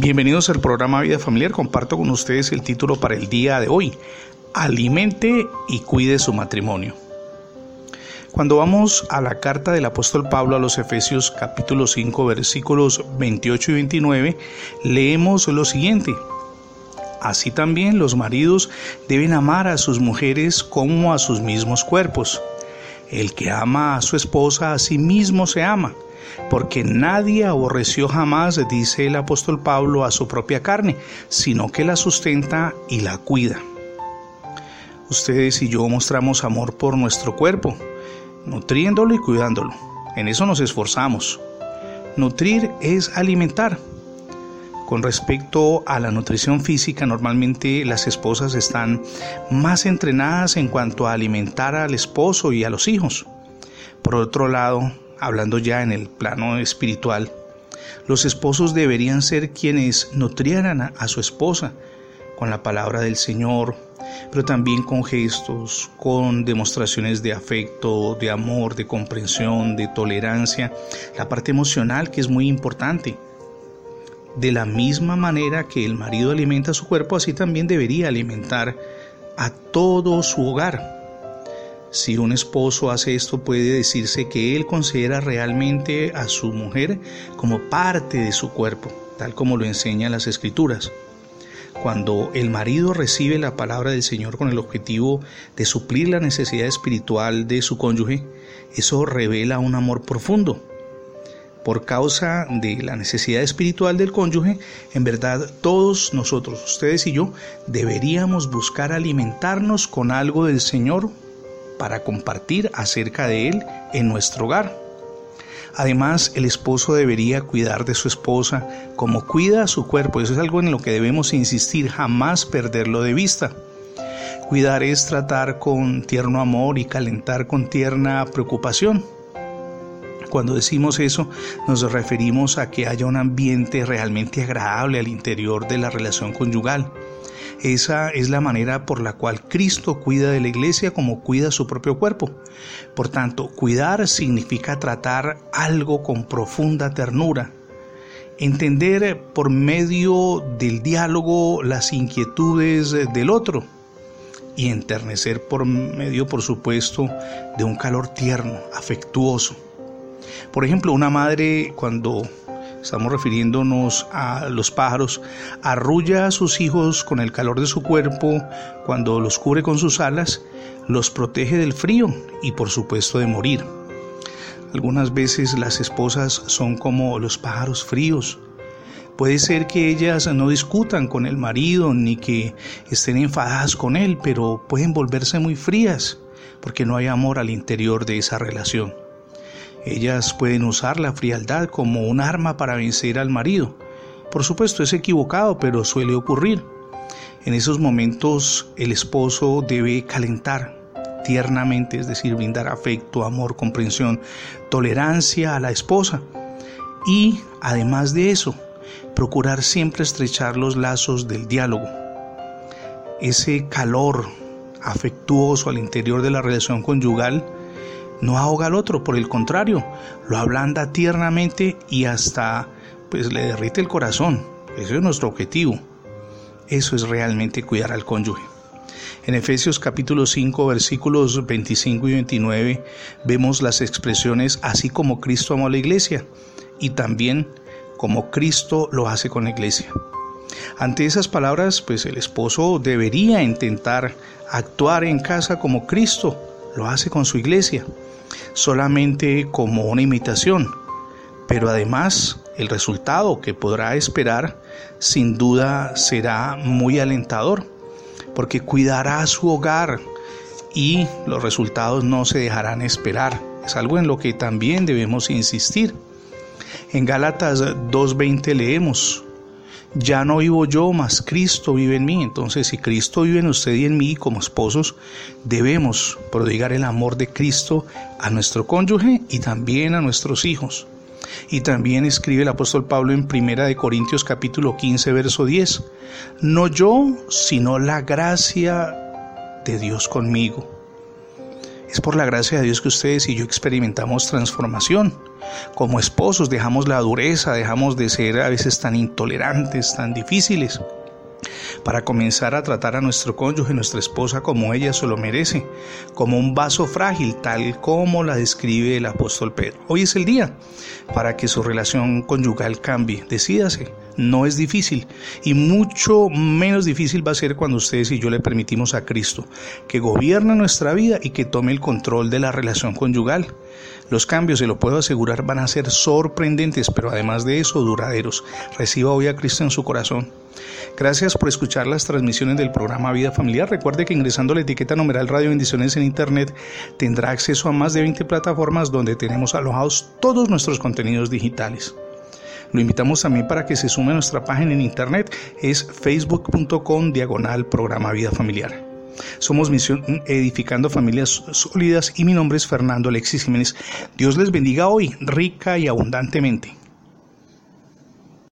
Bienvenidos al programa Vida Familiar. Comparto con ustedes el título para el día de hoy. Alimente y cuide su matrimonio. Cuando vamos a la carta del apóstol Pablo a los Efesios capítulo 5 versículos 28 y 29, leemos lo siguiente. Así también los maridos deben amar a sus mujeres como a sus mismos cuerpos. El que ama a su esposa a sí mismo se ama, porque nadie aborreció jamás, dice el apóstol Pablo, a su propia carne, sino que la sustenta y la cuida. Ustedes y yo mostramos amor por nuestro cuerpo, nutriéndolo y cuidándolo. En eso nos esforzamos. Nutrir es alimentar. Con respecto a la nutrición física, normalmente las esposas están más entrenadas en cuanto a alimentar al esposo y a los hijos. Por otro lado, hablando ya en el plano espiritual, los esposos deberían ser quienes nutrieran a, su esposa con la palabra del Señor, pero también con gestos, con demostraciones de afecto, de amor, de comprensión, de tolerancia, la parte emocional que es muy importante. De la misma manera que el marido alimenta su cuerpo, así también debería alimentar a todo su hogar. Si un esposo hace esto, puede decirse que él considera realmente a su mujer como parte de su cuerpo, tal como lo enseñan las escrituras. Cuando el marido recibe la palabra del Señor con el objetivo de suplir la necesidad espiritual de su cónyuge, eso revela un amor profundo por causa de la necesidad espiritual del cónyuge, en verdad todos nosotros, ustedes y yo, deberíamos buscar alimentarnos con algo del Señor para compartir acerca de Él en nuestro hogar. Además, el esposo debería cuidar de su esposa como cuida a su cuerpo. Eso es algo en lo que debemos insistir, jamás perderlo de vista. Cuidar es tratar con tierno amor y calentar con tierna preocupación. Cuando decimos eso, nos referimos a que haya un ambiente realmente agradable al interior de la relación conyugal. Esa es la manera por la cual Cristo cuida de la iglesia como cuida su propio cuerpo. Por tanto, cuidar significa tratar algo con profunda ternura, entender por medio del diálogo las inquietudes del otro y enternecer por medio, por supuesto, de un calor tierno, afectuoso. Por ejemplo, una madre cuando estamos refiriéndonos a los pájaros, arrulla a sus hijos con el calor de su cuerpo cuando los cubre con sus alas, los protege del frío y por supuesto de morir. Algunas veces las esposas son como los pájaros fríos. Puede ser que ellas no discutan con el marido ni que estén enfadadas con él, pero pueden volverse muy frías porque no hay amor al interior de esa relación. Ellas pueden usar la frialdad como un arma para vencer al marido. Por supuesto es equivocado, pero suele ocurrir. En esos momentos el esposo debe calentar tiernamente, es decir, brindar afecto, amor, comprensión, tolerancia a la esposa. Y además de eso, procurar siempre estrechar los lazos del diálogo. Ese calor afectuoso al interior de la relación conyugal no ahoga al otro, por el contrario, lo ablanda tiernamente y hasta pues le derrite el corazón. Ese es nuestro objetivo. Eso es realmente cuidar al cónyuge. En Efesios capítulo 5 versículos 25 y 29 vemos las expresiones así como Cristo amó a la iglesia y también como Cristo lo hace con la iglesia. Ante esas palabras, pues el esposo debería intentar actuar en casa como Cristo lo hace con su iglesia solamente como una imitación, pero además el resultado que podrá esperar sin duda será muy alentador, porque cuidará su hogar y los resultados no se dejarán esperar. Es algo en lo que también debemos insistir. En Gálatas 2.20 leemos, ya no vivo yo, mas Cristo vive en mí. Entonces, si Cristo vive en usted y en mí como esposos, debemos prodigar el amor de Cristo a nuestro cónyuge y también a nuestros hijos. Y también escribe el apóstol Pablo en Primera de Corintios capítulo 15 verso 10, no yo, sino la gracia de Dios conmigo. Es por la gracia de Dios que ustedes y yo experimentamos transformación. Como esposos dejamos la dureza, dejamos de ser a veces tan intolerantes, tan difíciles para comenzar a tratar a nuestro cónyuge, nuestra esposa, como ella se lo merece, como un vaso frágil, tal como la describe el apóstol Pedro. Hoy es el día para que su relación conyugal cambie. Decídase, no es difícil y mucho menos difícil va a ser cuando ustedes y yo le permitimos a Cristo que gobierne nuestra vida y que tome el control de la relación conyugal. Los cambios, se lo puedo asegurar, van a ser sorprendentes, pero además de eso, duraderos. Reciba hoy a Cristo en su corazón. Gracias por escuchar las transmisiones del programa Vida Familiar. Recuerde que ingresando la etiqueta numeral Radio Bendiciones en Internet tendrá acceso a más de 20 plataformas donde tenemos alojados todos nuestros contenidos digitales. Lo invitamos también para que se sume a nuestra página en Internet, es facebook.com diagonal programa Vida Familiar. Somos Misión Edificando Familias Sólidas y mi nombre es Fernando Alexis Jiménez. Dios les bendiga hoy, rica y abundantemente.